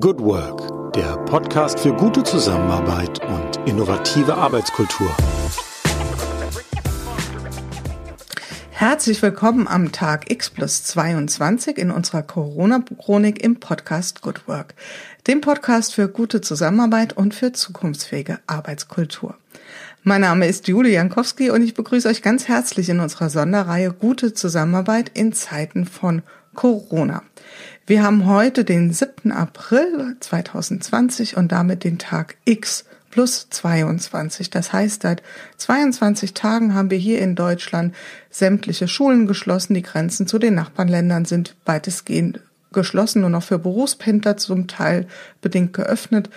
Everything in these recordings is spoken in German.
Good Work, der Podcast für gute Zusammenarbeit und innovative Arbeitskultur. Herzlich willkommen am Tag X plus 22 in unserer Corona-Chronik im Podcast Good Work, dem Podcast für gute Zusammenarbeit und für zukunftsfähige Arbeitskultur. Mein Name ist Julie Jankowski und ich begrüße euch ganz herzlich in unserer Sonderreihe Gute Zusammenarbeit in Zeiten von Corona. Wir haben heute den 7. April 2020 und damit den Tag X plus 22. Das heißt, seit 22 Tagen haben wir hier in Deutschland sämtliche Schulen geschlossen. Die Grenzen zu den Nachbarländern sind weitestgehend geschlossen, nur noch für Berufspendler zum Teil bedingt geöffnet.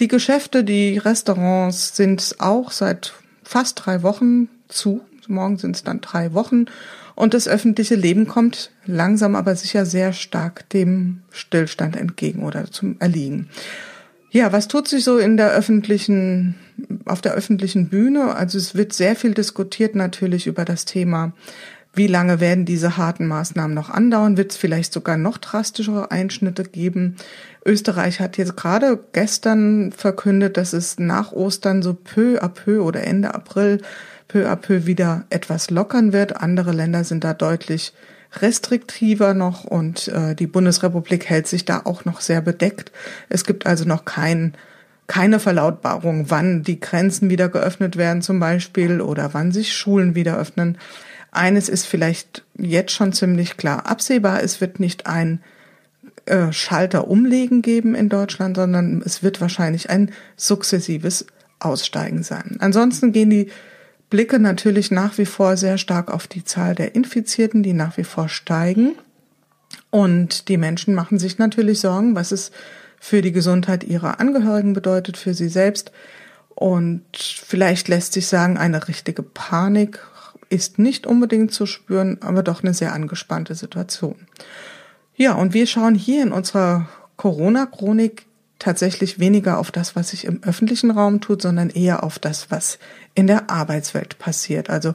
Die Geschäfte, die Restaurants sind auch seit fast drei Wochen zu. Morgen sind es dann drei Wochen. Und das öffentliche Leben kommt langsam aber sicher sehr stark dem Stillstand entgegen oder zum Erliegen. Ja, was tut sich so in der öffentlichen, auf der öffentlichen Bühne? Also es wird sehr viel diskutiert natürlich über das Thema, wie lange werden diese harten Maßnahmen noch andauern? Wird es vielleicht sogar noch drastischere Einschnitte geben? Österreich hat jetzt gerade gestern verkündet, dass es nach Ostern so peu à peu oder Ende April peu à peu wieder etwas lockern wird. Andere Länder sind da deutlich restriktiver noch und äh, die Bundesrepublik hält sich da auch noch sehr bedeckt. Es gibt also noch kein, keine Verlautbarung, wann die Grenzen wieder geöffnet werden zum Beispiel oder wann sich Schulen wieder öffnen. Eines ist vielleicht jetzt schon ziemlich klar absehbar, es wird nicht ein äh, Schalter umlegen geben in Deutschland, sondern es wird wahrscheinlich ein sukzessives Aussteigen sein. Ansonsten gehen die blicke natürlich nach wie vor sehr stark auf die Zahl der Infizierten, die nach wie vor steigen. Und die Menschen machen sich natürlich Sorgen, was es für die Gesundheit ihrer Angehörigen bedeutet, für sie selbst. Und vielleicht lässt sich sagen, eine richtige Panik ist nicht unbedingt zu spüren, aber doch eine sehr angespannte Situation. Ja, und wir schauen hier in unserer Corona-Chronik tatsächlich weniger auf das, was sich im öffentlichen Raum tut, sondern eher auf das, was in der Arbeitswelt passiert. Also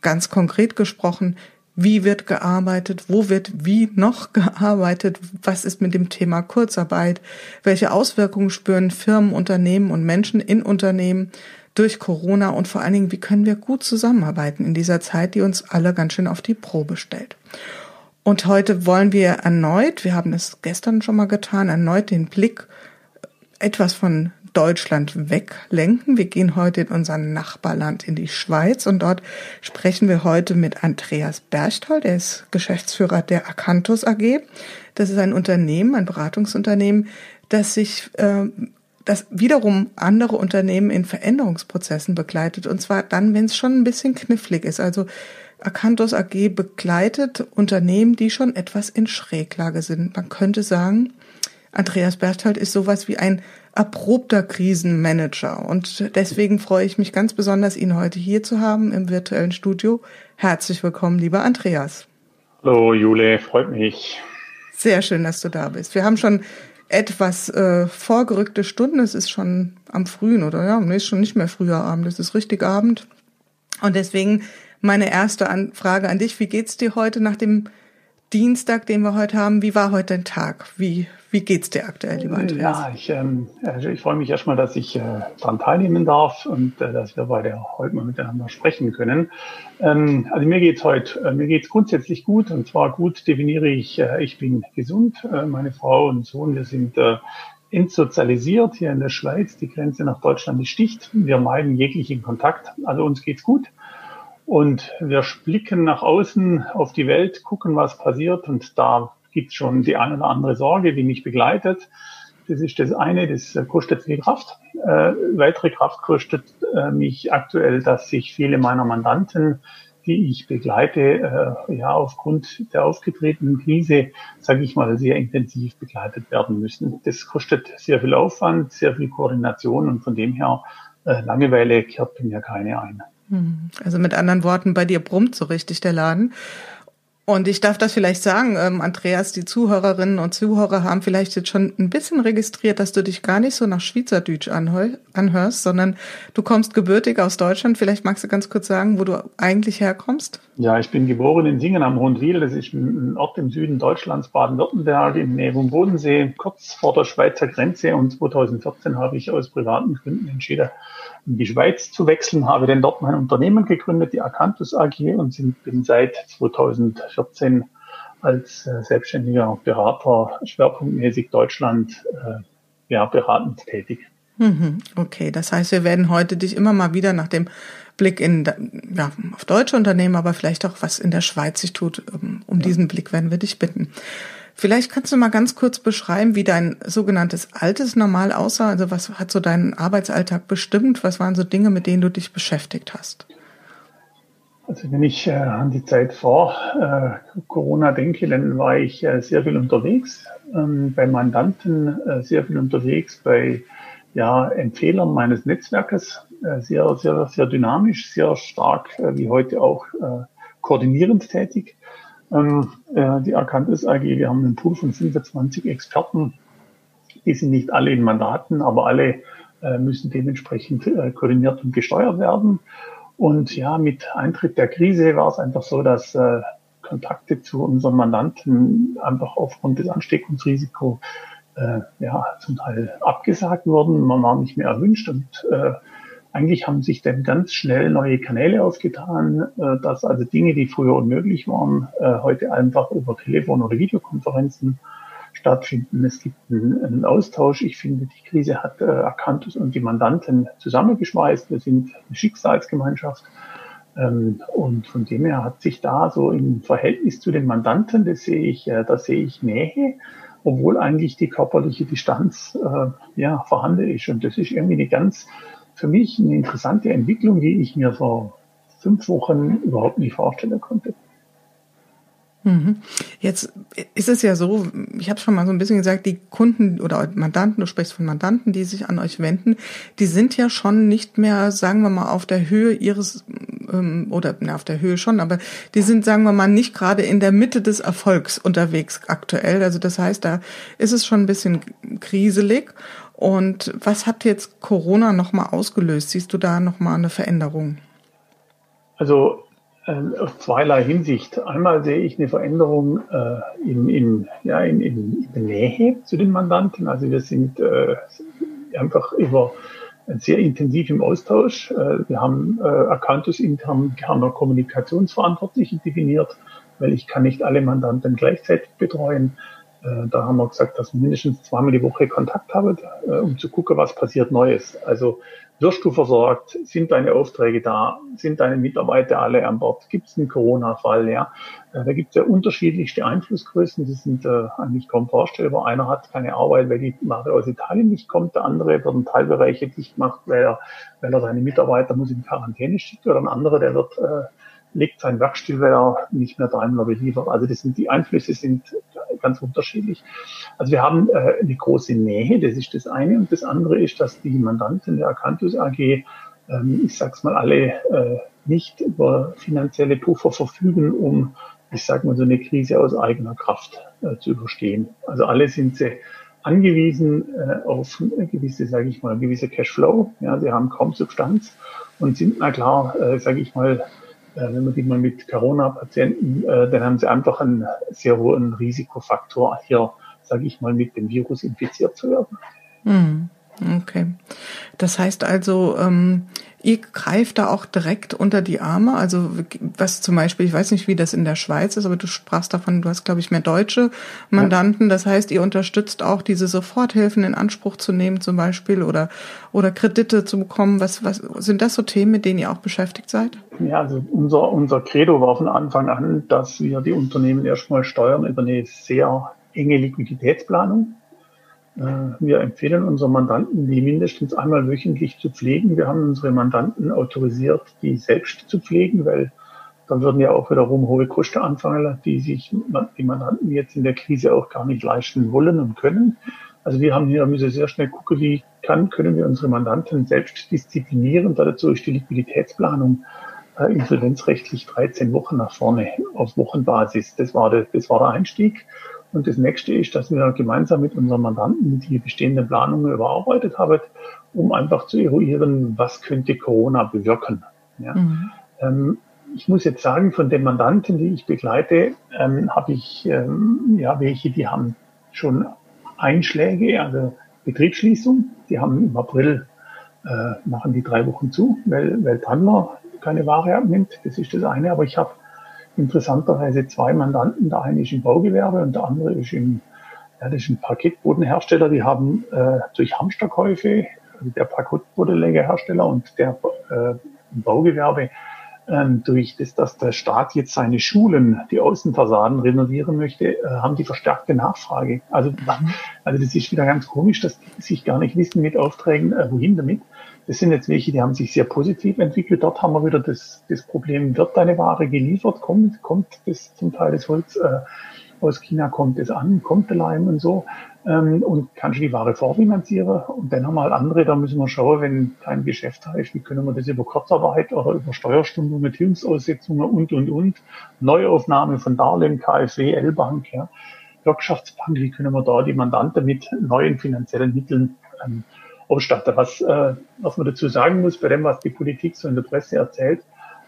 ganz konkret gesprochen, wie wird gearbeitet, wo wird wie noch gearbeitet, was ist mit dem Thema Kurzarbeit, welche Auswirkungen spüren Firmen, Unternehmen und Menschen in Unternehmen durch Corona und vor allen Dingen, wie können wir gut zusammenarbeiten in dieser Zeit, die uns alle ganz schön auf die Probe stellt. Und heute wollen wir erneut, wir haben es gestern schon mal getan, erneut den Blick etwas von Deutschland weglenken. Wir gehen heute in unser Nachbarland in die Schweiz und dort sprechen wir heute mit Andreas Berchtold, der ist Geschäftsführer der Acanthus AG. Das ist ein Unternehmen, ein Beratungsunternehmen, das sich äh, das wiederum andere Unternehmen in Veränderungsprozessen begleitet und zwar dann, wenn es schon ein bisschen knifflig ist. Also Acanthus AG begleitet Unternehmen, die schon etwas in Schräglage sind. Man könnte sagen, Andreas Berthold ist sowas wie ein erprobter Krisenmanager. Und deswegen freue ich mich ganz besonders, ihn heute hier zu haben im virtuellen Studio. Herzlich willkommen, lieber Andreas. Hallo Jule, freut mich. Sehr schön, dass du da bist. Wir haben schon etwas äh, vorgerückte Stunden. Es ist schon am frühen, oder ja, nee, ist schon nicht mehr früher Abend, es ist richtig Abend. Und deswegen meine erste Frage an dich. Wie geht's dir heute nach dem Dienstag, den wir heute haben? Wie war heute dein Tag? Wie, wie geht's dir aktuell, lieber Andreas? Ja, ich, ähm, also ich freue mich erstmal, dass ich äh, daran teilnehmen darf und äh, dass wir beide heute mal miteinander sprechen können. Ähm, also mir geht's heute, äh, mir geht's grundsätzlich gut und zwar gut definiere ich, äh, ich bin gesund. Äh, meine Frau und Sohn, wir sind äh, entsozialisiert hier in der Schweiz. Die Grenze nach Deutschland ist dicht. Wir meiden jeglichen Kontakt. Also uns geht's gut. Und wir blicken nach außen auf die Welt, gucken, was passiert und da gibt es schon die eine oder andere Sorge, die mich begleitet. Das ist das eine, das kostet viel Kraft. Äh, weitere Kraft kostet äh, mich aktuell, dass sich viele meiner Mandanten, die ich begleite, äh, ja aufgrund der aufgetretenen Krise, sage ich mal, sehr intensiv begleitet werden müssen. Das kostet sehr viel Aufwand, sehr viel Koordination und von dem her äh, Langeweile kehrt mir keine ein. Hm. Also mit anderen Worten, bei dir brummt so richtig der Laden. Und ich darf das vielleicht sagen, ähm, Andreas, die Zuhörerinnen und Zuhörer haben vielleicht jetzt schon ein bisschen registriert, dass du dich gar nicht so nach Schweizerdeutsch anhörst, sondern du kommst gebürtig aus Deutschland. Vielleicht magst du ganz kurz sagen, wo du eigentlich herkommst? Ja, ich bin geboren in Singen am Hohenriel. Das ist ein Ort im Süden Deutschlands, Baden-Württemberg, in Nähe vom Bodensee, kurz vor der Schweizer Grenze. Und 2014 habe ich aus privaten Gründen entschieden, in die Schweiz zu wechseln, habe dann dort mein Unternehmen gegründet, die Acanthus AG, und bin seit 2014 als äh, selbstständiger Berater schwerpunktmäßig Deutschland äh, ja, beratend tätig. Mhm, okay, das heißt, wir werden heute dich immer mal wieder nach dem Blick in ja, auf deutsche Unternehmen, aber vielleicht auch was in der Schweiz sich tut, um, um ja. diesen Blick werden wir dich bitten. Vielleicht kannst du mal ganz kurz beschreiben, wie dein sogenanntes altes Normal aussah. Also was hat so deinen Arbeitsalltag bestimmt? Was waren so Dinge, mit denen du dich beschäftigt hast? Also wenn ich äh, an die Zeit vor äh, Corona denke, dann war ich äh, sehr viel unterwegs, ähm, bei Mandanten äh, sehr viel unterwegs, bei ja, Empfehlern meines Netzwerkes, äh, sehr, sehr, sehr dynamisch, sehr stark, äh, wie heute auch koordinierend tätig ähm, äh, die Akantis AG. Wir haben einen Pool von 25 Experten. Die sind nicht alle in Mandaten, aber alle äh, müssen dementsprechend äh, koordiniert und gesteuert werden. Und ja, mit Eintritt der Krise war es einfach so, dass äh, Kontakte zu unseren Mandanten einfach aufgrund des Ansteckungsrisikos äh, ja, zum Teil abgesagt wurden. Man war nicht mehr erwünscht und äh, eigentlich haben sich dann ganz schnell neue Kanäle aufgetan, äh, dass also Dinge, die früher unmöglich waren, äh, heute einfach über Telefon- oder Videokonferenzen stattfinden. Es gibt einen, Austausch. Ich finde, die Krise hat äh, Akantus und die Mandanten zusammengeschmeißt. Wir sind eine Schicksalsgemeinschaft. Ähm, und von dem her hat sich da so im Verhältnis zu den Mandanten, das sehe ich, da sehe ich Nähe, obwohl eigentlich die körperliche Distanz ja vorhanden ist. Und das ist irgendwie eine ganz für mich eine interessante Entwicklung, die ich mir vor fünf Wochen überhaupt nicht vorstellen konnte. Mhm. Jetzt ist es ja so, ich habe schon mal so ein bisschen gesagt, die Kunden oder Mandanten, du sprichst von Mandanten, die sich an euch wenden, die sind ja schon nicht mehr, sagen wir mal, auf der Höhe ihres ähm, oder na, auf der Höhe schon, aber die sind, sagen wir mal, nicht gerade in der Mitte des Erfolgs unterwegs aktuell. Also das heißt, da ist es schon ein bisschen kriselig. Und was hat jetzt Corona nochmal ausgelöst? Siehst du da nochmal eine Veränderung? Also äh, auf zweierlei Hinsicht. Einmal sehe ich eine Veränderung äh, in, in, ja, in, in, in Nähe zu den Mandanten. Also wir sind äh, einfach über sehr intensiv im Austausch. Äh, wir haben äh, Accountus intern, haben Kommunikationsverantwortliche definiert, weil ich kann nicht alle Mandanten gleichzeitig betreuen. Äh, da haben wir gesagt, dass wir mindestens zweimal die Woche Kontakt haben, äh, um zu gucken, was passiert Neues. Also wirst du versorgt? Sind deine Aufträge da? Sind deine Mitarbeiter alle an Bord? Gibt es einen Corona-Fall? Ja, äh, da gibt es ja unterschiedlichste Einflussgrößen. Die sind äh, eigentlich kaum vorstellbar. Einer hat keine Arbeit, weil die Ware aus Italien nicht kommt. Der andere wird in Teilbereiche dicht gemacht, weil er, weil er seine Mitarbeiter muss in Quarantäne schicken. Oder ein anderer, der wird äh, legt sein Werk still, weil er nicht mehr Daimler beliefert. Also das sind, die Einflüsse sind ganz unterschiedlich. Also wir haben äh, eine große Nähe, das ist das eine. Und das andere ist, dass die Mandanten der Acanthus AG, ähm, ich sag's mal, alle äh, nicht über finanzielle Puffer verfügen, um, ich sag mal, so eine Krise aus eigener Kraft äh, zu überstehen. Also alle sind sie angewiesen äh, auf eine gewisse, sage ich mal, gewisse Cashflow. Ja, sie haben kaum Substanz und sind, na klar, äh, sage ich mal, wenn man die mal mit Corona-Patienten, äh, dann haben sie einfach einen sehr hohen Risikofaktor, hier, sage ich mal, mit dem Virus infiziert zu werden. Hm. Okay. Das heißt also, ähm, ihr greift da auch direkt unter die Arme. Also was zum Beispiel, ich weiß nicht, wie das in der Schweiz ist, aber du sprachst davon, du hast, glaube ich, mehr deutsche Mandanten. Ja. Das heißt, ihr unterstützt auch diese Soforthilfen in Anspruch zu nehmen, zum Beispiel, oder, oder Kredite zu bekommen. Was, was sind das so Themen, mit denen ihr auch beschäftigt seid? Ja, also unser, unser Credo war von Anfang an, dass wir die Unternehmen erstmal steuern über eine sehr enge Liquiditätsplanung. Äh, wir empfehlen unseren Mandanten, die mindestens einmal wöchentlich zu pflegen. Wir haben unsere Mandanten autorisiert, die selbst zu pflegen, weil dann würden ja auch wiederum hohe Kosten anfangen, die sich die Mandanten jetzt in der Krise auch gar nicht leisten wollen und können. Also wir haben hier müssen sehr schnell gucken, wie kann, können wir unsere Mandanten selbst disziplinieren. Dazu ist die Liquiditätsplanung äh, insolvenzrechtlich 13 Wochen nach vorne auf Wochenbasis. Das war, der, das war der Einstieg. Und das nächste ist, dass wir gemeinsam mit unseren Mandanten die bestehenden Planungen überarbeitet haben, um einfach zu eruieren, was könnte Corona bewirken. Ja. Mhm. Ähm, ich muss jetzt sagen, von den Mandanten, die ich begleite, ähm, habe ich ähm, ja welche, die haben schon Einschläge, also Betriebsschließung. Die haben im April äh, machen die drei Wochen zu, weil, weil Tandler keine Ware abnimmt. Das ist das eine. Aber ich habe interessanterweise zwei Mandanten. Der eine ist im Baugewerbe und der andere ist im, ja, das ist ein Paketbodenhersteller. Die haben äh, durch Hamsterkäufe, also der Paketbodenlegerhersteller und der äh, Baugewerbe, ähm, durch das, dass der Staat jetzt seine Schulen, die Außenfassaden renovieren möchte, äh, haben die verstärkte Nachfrage. Also, mhm. also das ist wieder ganz komisch, dass die sich gar nicht wissen mit Aufträgen, äh, wohin damit. Das sind jetzt welche, die haben sich sehr positiv entwickelt. Dort haben wir wieder das, das Problem, wird deine Ware geliefert, kommt, kommt das zum Teil des Holz äh, aus China, kommt es an, kommt der Leim und so? Ähm, und kannst du die Ware vorfinanzieren. Und dann haben wir halt andere, da müssen wir schauen, wenn kein Geschäft ist, wie können wir das über Kurzarbeit oder über Steuerstunden, Metillungsaussetzungen und, und, und, Neuaufnahme von Darlehen, KfW, L-Bank, ja, Wirtschaftsbank, wie können wir da die Mandanten mit neuen finanziellen Mitteln ähm, ausstatten. Was, äh, was man dazu sagen muss, bei dem, was die Politik so in der Presse erzählt,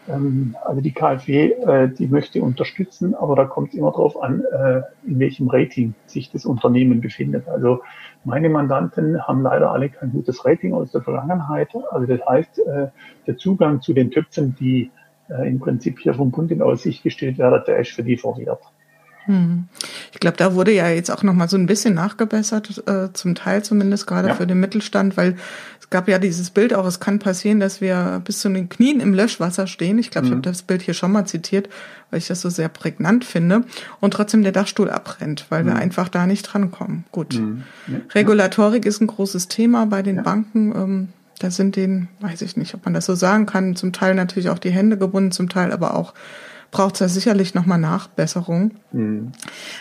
ähm, also die KfW, äh, die möchte unterstützen, aber da kommt es immer darauf an, äh, in welchem Rating sich das Unternehmen befindet. Also meine Mandanten haben leider alle kein gutes Rating aus der Vergangenheit. Also das heißt, äh, der Zugang zu den Töpfen, die im Prinzip hier vom Bund in Aussicht gestellt werden, der ist für die verwehrt. Hm. Ich glaube, da wurde ja jetzt auch noch mal so ein bisschen nachgebessert, äh, zum Teil zumindest gerade ja. für den Mittelstand, weil es gab ja dieses Bild auch, es kann passieren, dass wir bis zu den Knien im Löschwasser stehen. Ich glaube, mhm. ich habe das Bild hier schon mal zitiert, weil ich das so sehr prägnant finde. Und trotzdem der Dachstuhl abbrennt, weil mhm. wir einfach da nicht drankommen. Gut. Mhm. Ja. Regulatorik ist ein großes Thema bei den ja. Banken. Ähm, da sind denen, weiß ich nicht, ob man das so sagen kann, zum Teil natürlich auch die Hände gebunden, zum Teil aber auch braucht es ja sicherlich nochmal Nachbesserung. Mhm.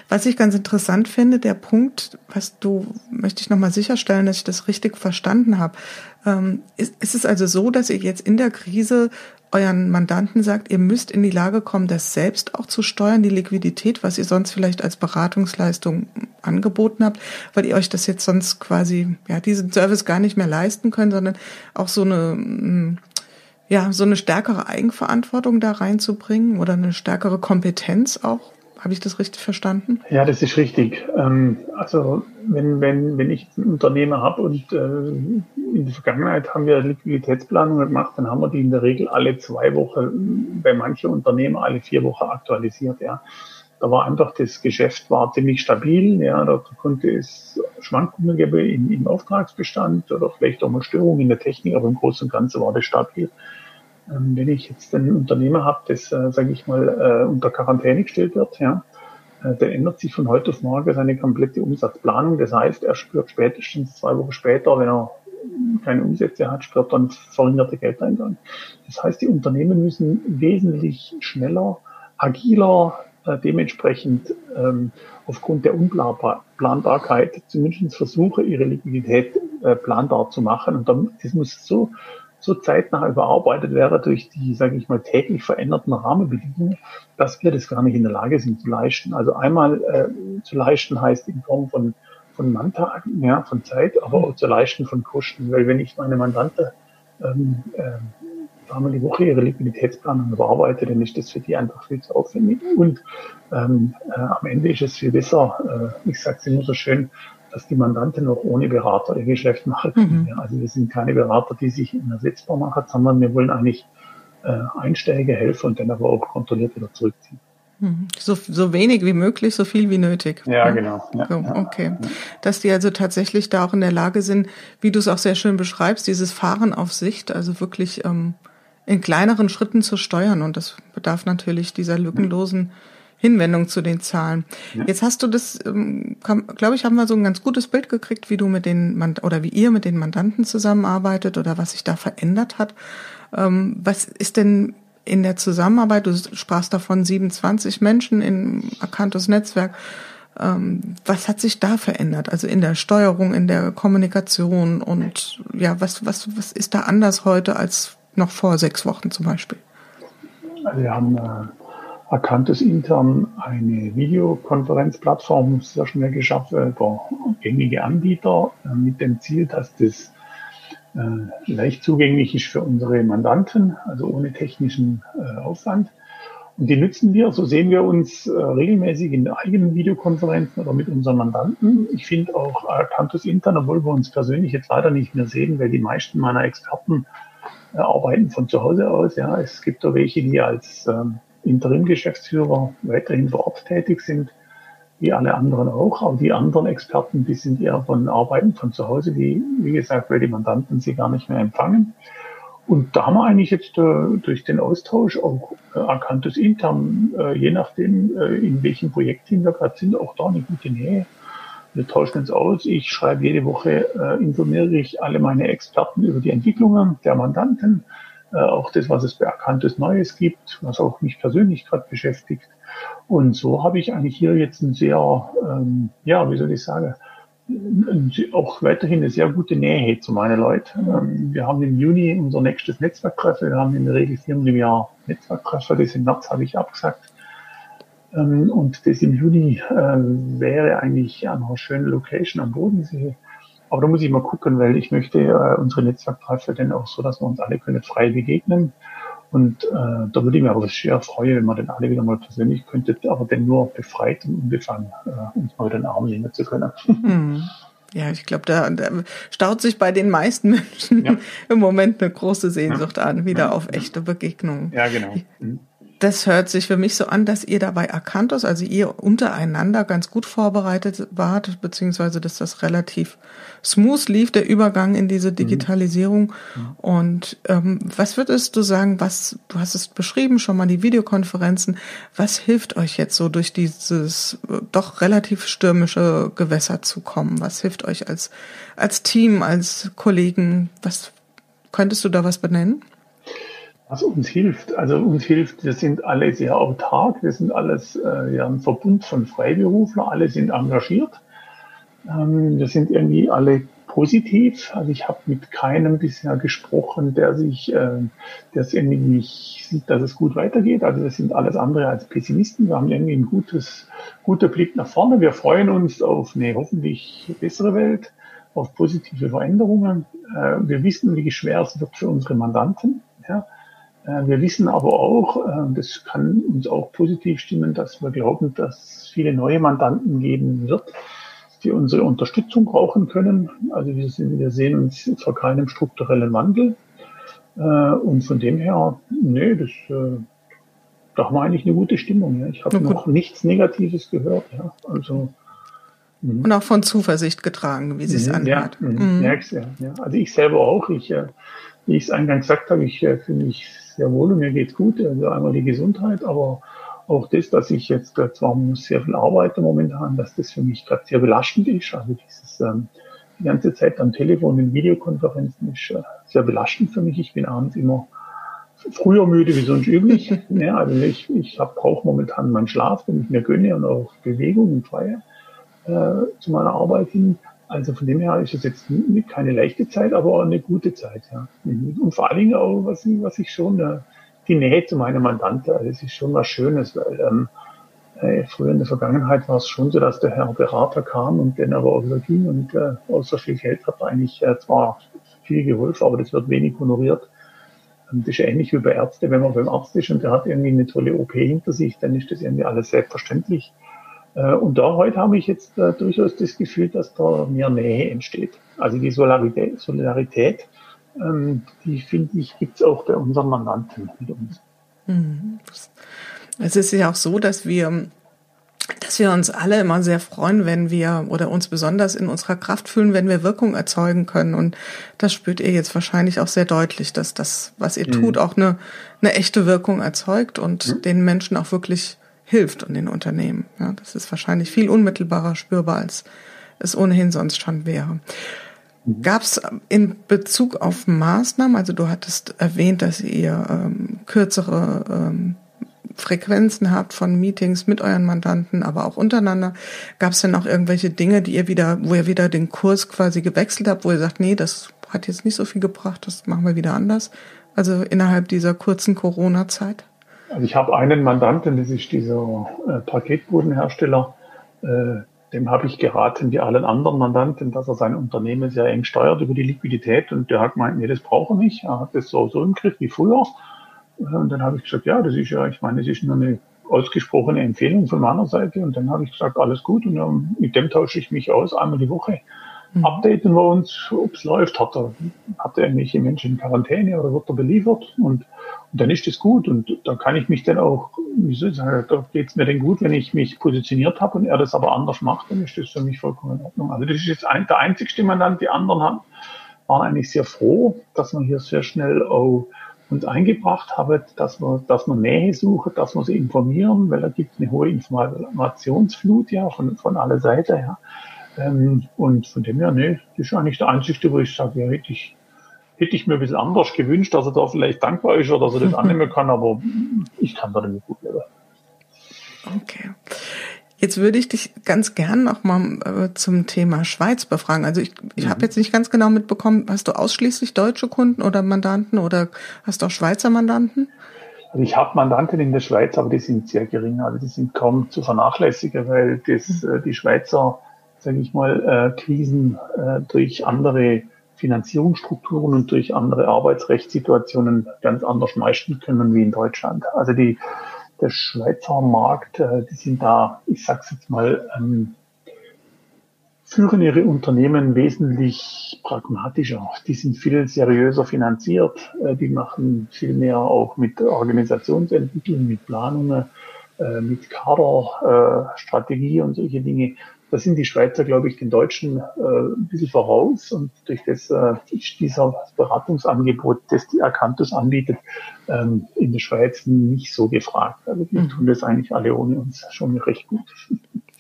Was ich ganz interessant finde, der Punkt, was du, möchte ich nochmal sicherstellen, dass ich das richtig verstanden habe. Ähm, ist, ist es also so, dass ihr jetzt in der Krise euren Mandanten sagt, ihr müsst in die Lage kommen, das selbst auch zu steuern, die Liquidität, was ihr sonst vielleicht als Beratungsleistung angeboten habt, weil ihr euch das jetzt sonst quasi, ja, diesen Service gar nicht mehr leisten könnt, sondern auch so eine mm, ja, so eine stärkere Eigenverantwortung da reinzubringen oder eine stärkere Kompetenz auch. Habe ich das richtig verstanden? Ja, das ist richtig. Ähm, also wenn, wenn, wenn ich ein Unternehmen habe und äh, in der Vergangenheit haben wir Liquiditätsplanungen gemacht, dann haben wir die in der Regel alle zwei Wochen, bei manchen Unternehmen alle vier Wochen aktualisiert. Ja. Da war einfach das Geschäft war ziemlich stabil. Ja, da konnte es Schwankungen geben im, im Auftragsbestand oder vielleicht auch mal Störungen in der Technik, aber im Großen und Ganzen war das stabil. Ähm, wenn ich jetzt ein Unternehmer habe, das, äh, sage ich mal, äh, unter Quarantäne gestellt wird, ja, äh, der ändert sich von heute auf morgen seine komplette Umsatzplanung. Das heißt, er spürt spätestens zwei Wochen später, wenn er keine Umsätze hat, spürt dann verringerte Geldeingang. Das heißt, die Unternehmen müssen wesentlich schneller, agiler, äh, dementsprechend ähm, aufgrund der Unplanbarkeit zumindest versuche, ihre Liquidität äh, planbar zu machen. Und dann, das muss so so zeitnah überarbeitet wäre durch die, sage ich mal, täglich veränderten Rahmenbedingungen, dass wir das gar nicht in der Lage sind zu leisten. Also einmal äh, zu leisten heißt in Form von, von Manntagen, ja, von Zeit, aber auch zu leisten von Kosten. Weil wenn ich meine Mandante ähm, äh, einmal die Woche ihre Liquiditätsplanung überarbeite, dann ist das für die einfach viel zu aufwendig. Und ähm, äh, am Ende ist es viel besser, äh, ich sage es immer so schön, dass die Mandanten auch ohne Berater ihr Geschäft machen können. Mhm. Also wir sind keine Berater, die sich ersetzbar machen, sondern wir wollen eigentlich äh, Einsteiger helfen und dann aber auch kontrolliert wieder zurückziehen. Mhm. So, so wenig wie möglich, so viel wie nötig. Ja, genau. Ja, so, okay. Dass die also tatsächlich da auch in der Lage sind, wie du es auch sehr schön beschreibst, dieses Fahren auf Sicht, also wirklich ähm, in kleineren Schritten zu steuern. Und das bedarf natürlich dieser lückenlosen Hinwendung zu den Zahlen. Ja. Jetzt hast du das, ähm, glaube ich, haben wir so ein ganz gutes Bild gekriegt, wie du mit den oder wie ihr mit den Mandanten zusammenarbeitet oder was sich da verändert hat. Ähm, was ist denn in der Zusammenarbeit? Du sprachst davon 27 Menschen in Akantos Netzwerk. Ähm, was hat sich da verändert? Also in der Steuerung, in der Kommunikation und ja, was was was ist da anders heute als noch vor sechs Wochen zum Beispiel? Wir haben äh, Akantus intern eine Videokonferenzplattform sehr schnell geschaffen über gängige Anbieter äh, mit dem Ziel, dass das äh, leicht zugänglich ist für unsere Mandanten, also ohne technischen äh, Aufwand. Und die nutzen wir, so sehen wir uns äh, regelmäßig in eigenen Videokonferenzen oder mit unseren Mandanten. Ich finde auch Cantus Intern, obwohl wir uns persönlich jetzt leider nicht mehr sehen, weil die meisten meiner Experten arbeiten von zu Hause aus. Ja, es gibt da welche, die als ähm, Interim-Geschäftsführer weiterhin vor Ort tätig sind, wie alle anderen auch. Aber die anderen Experten, die sind eher von Arbeiten von zu Hause, die, wie gesagt, weil die Mandanten sie gar nicht mehr empfangen. Und da haben wir eigentlich jetzt äh, durch den Austausch auch äh, erkannt, dass intern, äh, je nachdem, äh, in welchem Projektteam wir gerade sind, auch da eine gute Nähe. Wir tauschen uns aus. Ich schreibe jede Woche, äh, informiere ich alle meine Experten über die Entwicklungen der Mandanten, äh, auch das, was es bei Erkanntes Neues gibt, was auch mich persönlich gerade beschäftigt. Und so habe ich eigentlich hier jetzt ein sehr, ähm, ja, wie soll ich sagen, auch weiterhin eine sehr gute Nähe zu meinen Leuten. Ähm, wir haben im Juni unser nächstes Netzwerktreffen. Wir haben in der Regel viermal im Jahr Netzwerktreffen. Das im März habe ich abgesagt. Ähm, und das im Juni äh, wäre eigentlich an einer schönen Location am Bodensee. Aber da muss ich mal gucken, weil ich möchte äh, unsere Netzwerktreffen dann auch so, dass wir uns alle können frei begegnen. Und äh, da würde ich mich aber sehr freuen, wenn man dann alle wieder mal persönlich könnte, aber dann nur befreit und unbefangen äh, uns mal den Arm nehmen zu können. Hm. Ja, ich glaube, da, da staut sich bei den meisten Menschen ja. im Moment eine große Sehnsucht ja. an, wieder auf echte Begegnungen. Ja, genau. Mhm das hört sich für mich so an, dass ihr dabei Akantos, also ihr untereinander ganz gut vorbereitet wart, beziehungsweise dass das relativ smooth lief, der Übergang in diese mhm. Digitalisierung. Mhm. Und ähm, was würdest du sagen, was, du hast es beschrieben, schon mal die Videokonferenzen, was hilft euch jetzt so durch dieses äh, doch relativ stürmische Gewässer zu kommen? Was hilft euch als, als Team, als Kollegen? Was könntest du da was benennen? Was uns hilft. Also uns hilft, wir sind alle sehr autark, wir sind alles äh, ja, ein Verbund von Freiberufler, alle sind engagiert. Ähm, wir sind irgendwie alle positiv. Also ich habe mit keinem bisher gesprochen, der sich, äh, der es irgendwie nicht sieht, dass es gut weitergeht. Also wir sind alles andere als Pessimisten. Wir haben irgendwie ein gutes, guter Blick nach vorne. Wir freuen uns auf eine hoffentlich bessere Welt, auf positive Veränderungen. Äh, wir wissen, wie schwer es wird für unsere Mandanten. Ja. Äh, wir wissen aber auch, äh, das kann uns auch positiv stimmen, dass wir glauben, dass es viele neue Mandanten geben wird, die unsere Unterstützung brauchen können. Also wir, sind, wir sehen uns vor keinem strukturellen Wandel. Äh, und von dem her, nee, das, da haben wir eigentlich eine gute Stimmung. Ich habe noch nichts Negatives gehört. Also, mhm. und auch von Zuversicht getragen, wie Sie es anhört. Ja, mhm. ja, ja. Also ich selber auch. Ich, wie ich es eingangs gesagt habe, ich fühle mich sehr wohl und mir geht's gut. Also einmal die Gesundheit, aber auch das, dass ich jetzt zwar sehr viel arbeite momentan, dass das für mich gerade sehr belastend ist. Also dieses ähm, die ganze Zeit am Telefon in Videokonferenzen ist äh, sehr belastend für mich. Ich bin abends immer früher müde wie sonst üblich. ja, also ich, ich brauche momentan meinen Schlaf, den ich mir gönne und auch Bewegung und Freiheit äh, zu meiner Arbeit hin. Also von dem her ist es jetzt keine leichte Zeit, aber auch eine gute Zeit. Ja. Und vor allen Dingen auch, was, was ich schon, äh, die Nähe zu meiner Mandanten, also es ist schon was Schönes, weil ähm, äh, früher in der Vergangenheit war es schon so, dass der Herr Berater kam und dann aber auch wieder ging und äh, außer viel Geld hat eigentlich äh, zwar viel geholfen, aber das wird wenig honoriert. Ähm, das ist ja ähnlich wie bei Ärzten, wenn man beim Arzt ist und der hat irgendwie eine tolle OP hinter sich, dann ist das irgendwie alles selbstverständlich. Äh, und da heute habe ich jetzt äh, durchaus das Gefühl, dass da mehr Nähe entsteht. Also die Solidarität, Solidarität ähm, die finde ich, gibt es auch bei unseren Mandanten mit uns. Mhm. Es ist ja auch so, dass wir dass wir uns alle immer sehr freuen, wenn wir oder uns besonders in unserer Kraft fühlen, wenn wir Wirkung erzeugen können. Und das spürt ihr jetzt wahrscheinlich auch sehr deutlich, dass das, was ihr mhm. tut, auch eine, eine echte Wirkung erzeugt und mhm. den Menschen auch wirklich hilft und den Unternehmen. Ja, das ist wahrscheinlich viel unmittelbarer spürbar, als es ohnehin sonst schon wäre. Gab es in Bezug auf Maßnahmen, also du hattest erwähnt, dass ihr ähm, kürzere ähm, Frequenzen habt von Meetings mit euren Mandanten, aber auch untereinander. Gab es denn auch irgendwelche Dinge, die ihr wieder, wo ihr wieder den Kurs quasi gewechselt habt, wo ihr sagt, nee, das hat jetzt nicht so viel gebracht, das machen wir wieder anders? Also innerhalb dieser kurzen Corona-Zeit? Also ich habe einen Mandanten, das ist dieser äh, Paketbodenhersteller, äh, dem habe ich geraten, wie allen anderen Mandanten, dass er sein Unternehmen sehr eng steuert über die Liquidität und der hat gemeint, nee, das brauche ich nicht. Er hat das so, so im Griff wie früher. Und dann habe ich gesagt, ja, das ist ja, ich meine, das ist nur eine ausgesprochene Empfehlung von meiner Seite. Und dann habe ich gesagt, alles gut. Und dann, mit dem tausche ich mich aus, einmal die Woche. Mhm. Updaten wir uns, ob es läuft. Hat er, hat er irgendwelche Menschen in Quarantäne oder wird er beliefert? Und, und dann ist es gut. Und dann kann ich mich dann auch, wie soll ich sagen, da geht es mir denn gut, wenn ich mich positioniert habe und er das aber anders macht, dann ist das für mich vollkommen in Ordnung. Also das ist jetzt ein, der einzigste Mandant. Die anderen haben, waren eigentlich sehr froh, dass man hier sehr schnell auch uns eingebracht haben, dass wir, dass wir Nähe suchen, dass wir sie informieren, weil da gibt es eine hohe Informationsflut ja von, von aller Seite ja. Ähm, und von dem her, nee, das ist eigentlich der einzige, wo ich sage, ja, hätte ich, hätte ich mir ein bisschen anders gewünscht, dass er da vielleicht dankbar ist oder dass er das annehmen kann, aber ich kann da nicht gut leben. Okay. Jetzt würde ich dich ganz gern noch mal äh, zum Thema Schweiz befragen. Also ich, ich mhm. habe jetzt nicht ganz genau mitbekommen, hast du ausschließlich deutsche Kunden oder Mandanten oder hast du auch Schweizer Mandanten? Also ich habe Mandanten in der Schweiz, aber die sind sehr gering. Also die sind kaum zu vernachlässigen, weil das, mhm. äh, die Schweizer, sage ich mal, äh, Krisen äh, durch andere Finanzierungsstrukturen und durch andere Arbeitsrechtssituationen ganz anders meistern können wie in Deutschland. Also die der Schweizer Markt, äh, die sind da, ich sag's jetzt mal, ähm, führen ihre Unternehmen wesentlich pragmatischer. Die sind viel seriöser finanziert. Äh, die machen viel mehr auch mit Organisationsentwicklung, mit Planungen, äh, mit Kaderstrategie und solche Dinge. Da sind die Schweizer, glaube ich, den Deutschen äh, ein bisschen voraus und durch das äh, dieser Beratungsangebot, das die Acanthus anbietet, ähm, in der Schweiz nicht so gefragt. Also die mhm. tun das eigentlich alle ohne uns schon recht gut.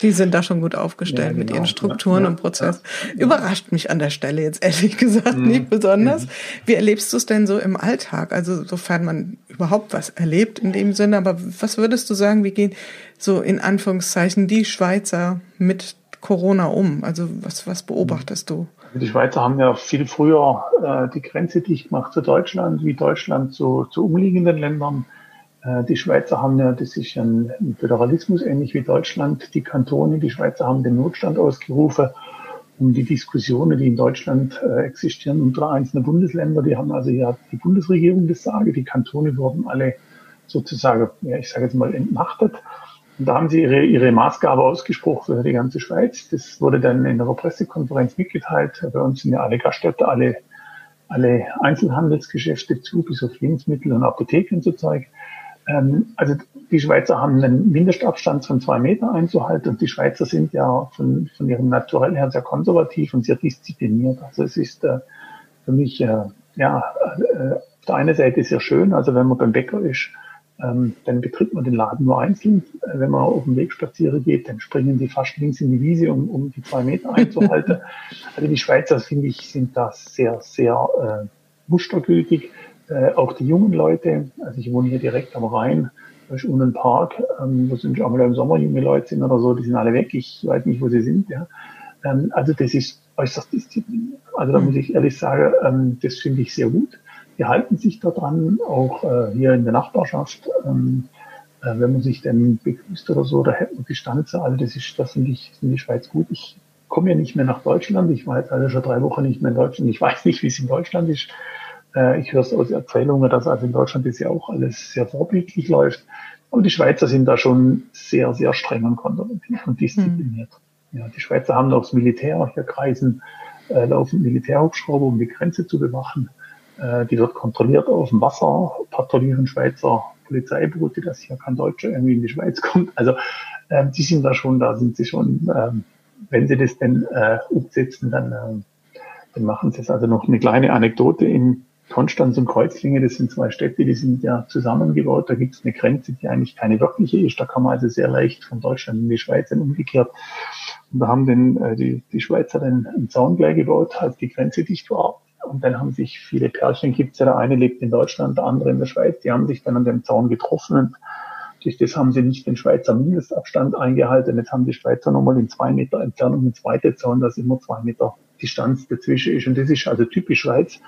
Die sind da schon gut aufgestellt ja, genau. mit ihren Strukturen ja, und Prozessen. Ja, Überrascht mich an der Stelle jetzt ehrlich gesagt mhm. nicht besonders. Mhm. Wie erlebst du es denn so im Alltag? Also sofern man überhaupt was erlebt in dem Sinne, aber was würdest du sagen, wie gehen so in Anführungszeichen die Schweizer mit Corona um? Also was, was beobachtest du? Die Schweizer haben ja viel früher äh, die Grenze dicht gemacht zu Deutschland, wie Deutschland zu, zu umliegenden Ländern. Äh, die Schweizer haben ja, das ist ein, ein Föderalismus ähnlich wie Deutschland, die Kantone, die Schweizer haben den Notstand ausgerufen, um die Diskussionen, die in Deutschland äh, existieren unter einzelnen Bundesländer, die haben also ja die Bundesregierung das Sage, die Kantone wurden alle sozusagen, ja, ich sage jetzt mal, entmachtet. Und da haben sie ihre, ihre Maßgabe ausgesprochen für die ganze Schweiz. Das wurde dann in der Pressekonferenz mitgeteilt. Bei uns sind ja alle Gaststätte, alle, alle Einzelhandelsgeschäfte zu, bis auf Lebensmittel und Apotheken und so Zeug. Ähm, also die Schweizer haben einen Mindestabstand von zwei Meter einzuhalten und die Schweizer sind ja von, von ihrem Naturell her sehr konservativ und sehr diszipliniert. Also es ist äh, für mich äh, ja äh, auf der einen Seite sehr schön, also wenn man beim Bäcker ist, ähm, dann betritt man den Laden nur einzeln. Äh, wenn man auf dem Weg spazieren geht, dann springen die fast links in die Wiese, um, um die zwei Meter einzuhalten. also die Schweizer, finde ich, sind da sehr, sehr äh, mustergültig. Äh, auch die jungen Leute, also ich wohne hier direkt am Rhein, da ist unten ein Park, ähm, wo sind auch mal im Sommer junge Leute sind oder so, die sind alle weg, ich weiß nicht, wo sie sind. Ja. Ähm, also das ist äußerst diszipliniert. Also da muss ich ehrlich sagen, ähm, das finde ich sehr gut die halten sich daran, auch äh, hier in der Nachbarschaft. Ähm, äh, wenn man sich dann begrüßt oder so, da hält man die Stanze. Also das ist, das finde ich, in die Schweiz gut. Ich komme ja nicht mehr nach Deutschland. Ich war jetzt also schon drei Wochen nicht mehr in Deutschland. Ich weiß nicht, wie es in Deutschland ist. Äh, ich höre es aus Erzählungen, dass also in Deutschland das ja auch alles sehr vorbildlich läuft. Aber die Schweizer sind da schon sehr, sehr streng und konservativ und diszipliniert. Mhm. Ja, die Schweizer haben auch das Militär. Hier kreisen äh, laufen Militärhubschrauber, um die Grenze zu bewachen. Äh, die wird kontrolliert auf dem Wasser, patrouillieren Schweizer Polizeiboote, dass hier kein Deutscher irgendwie in die Schweiz kommt. Also ähm, die sind da schon, da sind sie schon, ähm, wenn sie das denn äh, umsetzen, dann, äh, dann machen sie es. Also noch eine kleine Anekdote in Konstanz und Kreuzlingen, das sind zwei Städte, die sind ja zusammengebaut. Da gibt es eine Grenze, die eigentlich keine wirkliche ist. Da kann man also sehr leicht von Deutschland in die Schweiz und umgekehrt. Und da haben denn äh, die, die Schweizer dann einen Zaun gleich gebaut, als die Grenze dicht war. Und dann haben sich viele Pärchen, gibt's ja, der eine lebt in Deutschland, der andere in der Schweiz, die haben sich dann an dem Zaun getroffen und durch das haben sie nicht den Schweizer Mindestabstand eingehalten. Jetzt haben die Schweizer nochmal in zwei Meter Entfernung eine zweite Zaun, dass immer zwei Meter Distanz dazwischen ist. Und das ist also typisch Schweiz.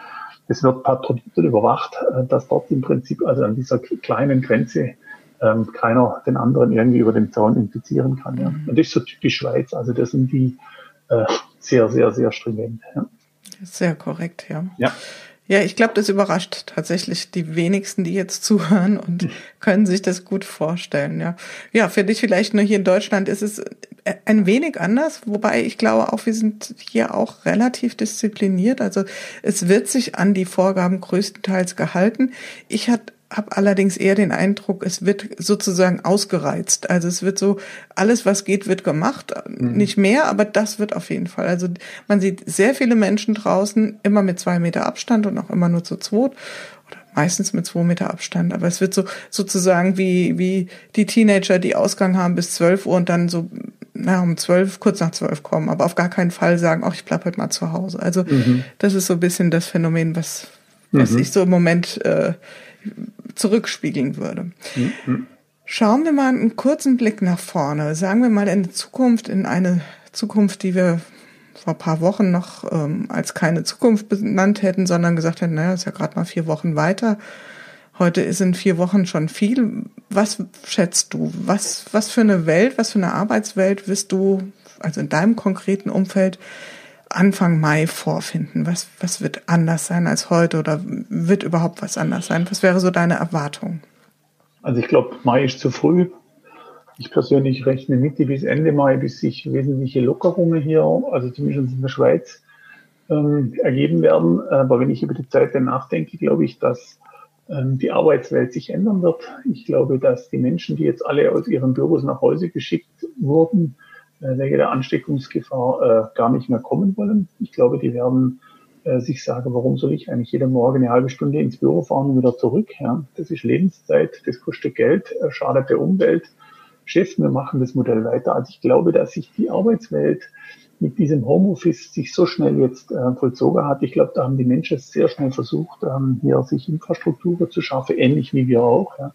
Es wird patrouilliert und überwacht, äh, dass dort im Prinzip, also an dieser kleinen Grenze, ähm, keiner den anderen irgendwie über den Zaun infizieren kann. Ja. Und das ist so typisch Schweiz. Also das sind die äh, sehr, sehr, sehr stringent. Ja. Sehr korrekt, ja. Ja. Ja, ich glaube, das überrascht tatsächlich die wenigsten, die jetzt zuhören und können sich das gut vorstellen. Ja, ja, für dich vielleicht nur hier in Deutschland ist es ein wenig anders, wobei ich glaube auch, wir sind hier auch relativ diszipliniert. Also es wird sich an die Vorgaben größtenteils gehalten. Ich hatte habe allerdings eher den Eindruck, es wird sozusagen ausgereizt. Also es wird so, alles was geht, wird gemacht. Mhm. Nicht mehr, aber das wird auf jeden Fall. Also man sieht sehr viele Menschen draußen, immer mit zwei Meter Abstand und auch immer nur zu zweit oder meistens mit zwei Meter Abstand. Aber es wird so sozusagen wie, wie die Teenager, die Ausgang haben bis zwölf Uhr und dann so na, um zwölf, kurz nach zwölf kommen, aber auf gar keinen Fall sagen, ach, ich bleib heute mal zu Hause. Also mhm. das ist so ein bisschen das Phänomen, was, was mhm. ich so im Moment äh, zurückspiegeln würde. Mhm. Schauen wir mal einen kurzen Blick nach vorne. Sagen wir mal in die Zukunft, in eine Zukunft, die wir vor ein paar Wochen noch ähm, als keine Zukunft benannt hätten, sondern gesagt hätten, naja, ist ja gerade mal vier Wochen weiter. Heute ist in vier Wochen schon viel. Was schätzt du? Was, was für eine Welt, was für eine Arbeitswelt wirst du, also in deinem konkreten Umfeld, Anfang Mai vorfinden? Was, was wird anders sein als heute oder wird überhaupt was anders sein? Was wäre so deine Erwartung? Also ich glaube, Mai ist zu früh. Ich persönlich rechne Mitte bis Ende Mai, bis sich wesentliche Lockerungen hier, also zumindest in der Schweiz, ähm, ergeben werden. Aber wenn ich über die Zeit nachdenke, glaube ich, dass ähm, die Arbeitswelt sich ändern wird. Ich glaube, dass die Menschen, die jetzt alle aus ihren Büros nach Hause geschickt wurden, wegen der Ansteckungsgefahr äh, gar nicht mehr kommen wollen. Ich glaube, die werden äh, sich sagen, warum soll ich eigentlich jeden Morgen eine halbe Stunde ins Büro fahren und wieder zurück? Ja, das ist Lebenszeit, das kostet Geld, äh, schadet der Umwelt. Chef, wir machen das Modell weiter. Also ich glaube, dass sich die Arbeitswelt mit diesem Homeoffice sich so schnell jetzt äh, vollzogen hat. Ich glaube, da haben die Menschen sehr schnell versucht, ähm, hier sich Infrastruktur zu schaffen, ähnlich wie wir auch. Ja.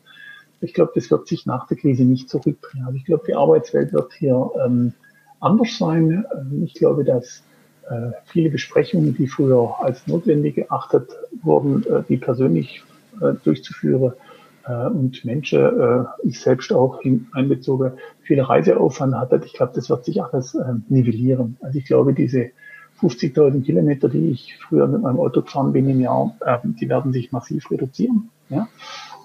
Ich glaube, das wird sich nach der Krise nicht zurückbringen. Also ich glaube, die Arbeitswelt wird hier ähm, anders sein. Ähm, ich glaube, dass äh, viele Besprechungen, die früher als notwendig geachtet wurden, äh, die persönlich äh, durchzuführen äh, und Menschen, äh, ich selbst auch einbezogen, viele Reiseaufwand hatte. Ich glaube, das wird sich alles äh, nivellieren. Also ich glaube, diese 50.000 Kilometer, die ich früher mit meinem Auto gefahren bin im Jahr, äh, die werden sich massiv reduzieren. Ja?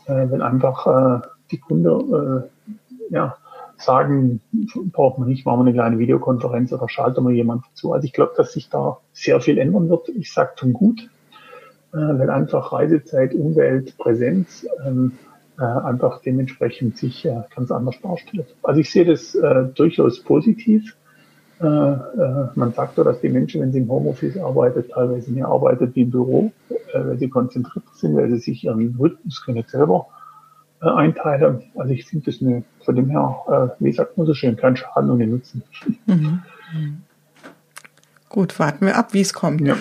Äh, wenn einfach äh, die Kunden äh, ja, sagen, braucht man nicht, machen wir eine kleine Videokonferenz oder schalten wir jemanden zu. Also ich glaube, dass sich da sehr viel ändern wird. Ich sage zum Gut, äh, weil einfach Reisezeit, Umwelt, Präsenz ähm, äh, einfach dementsprechend sich ganz anders darstellt. Also ich sehe das durchaus positiv. Äh, äh, man sagt ja, dass die Menschen, wenn sie im Homeoffice arbeiten, teilweise mehr arbeiten wie im Büro, äh, weil sie konzentriert sind, weil sie sich ihren Rhythmus können selber einteilen. Also ich finde das eine, von dem her, wie sagt man so schön, kein Schaden ohne Nutzen. Mhm. Gut, warten wir ab, wie es kommt. Ja.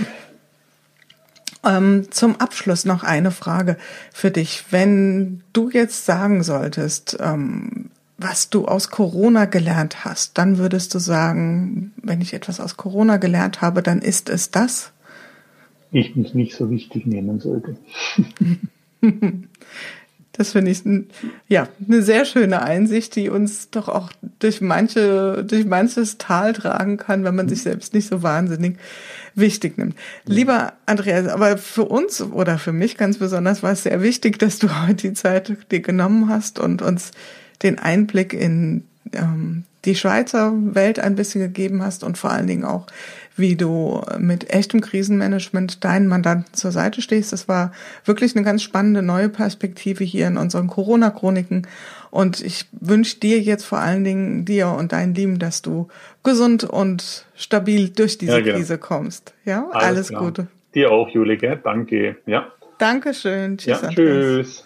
Ähm, zum Abschluss noch eine Frage für dich. Wenn du jetzt sagen solltest, ähm, was du aus Corona gelernt hast, dann würdest du sagen, wenn ich etwas aus Corona gelernt habe, dann ist es das? Ich mich nicht so wichtig nehmen sollte. Das finde ich ja eine sehr schöne Einsicht, die uns doch auch durch manche durch manches Tal tragen kann, wenn man sich selbst nicht so wahnsinnig wichtig nimmt. Lieber Andreas, aber für uns oder für mich ganz besonders war es sehr wichtig, dass du heute die Zeit dir genommen hast und uns den Einblick in ähm, die Schweizer Welt ein bisschen gegeben hast und vor allen Dingen auch, wie du mit echtem Krisenmanagement deinen Mandanten zur Seite stehst. Das war wirklich eine ganz spannende neue Perspektive hier in unseren Corona-Chroniken. Und ich wünsche dir jetzt vor allen Dingen, dir und deinen Lieben, dass du gesund und stabil durch diese ja, genau. Krise kommst. Ja, alles, alles Gute. Dir auch, Julike. Danke. Ja. Dankeschön. Tschüss. Ja, tschüss.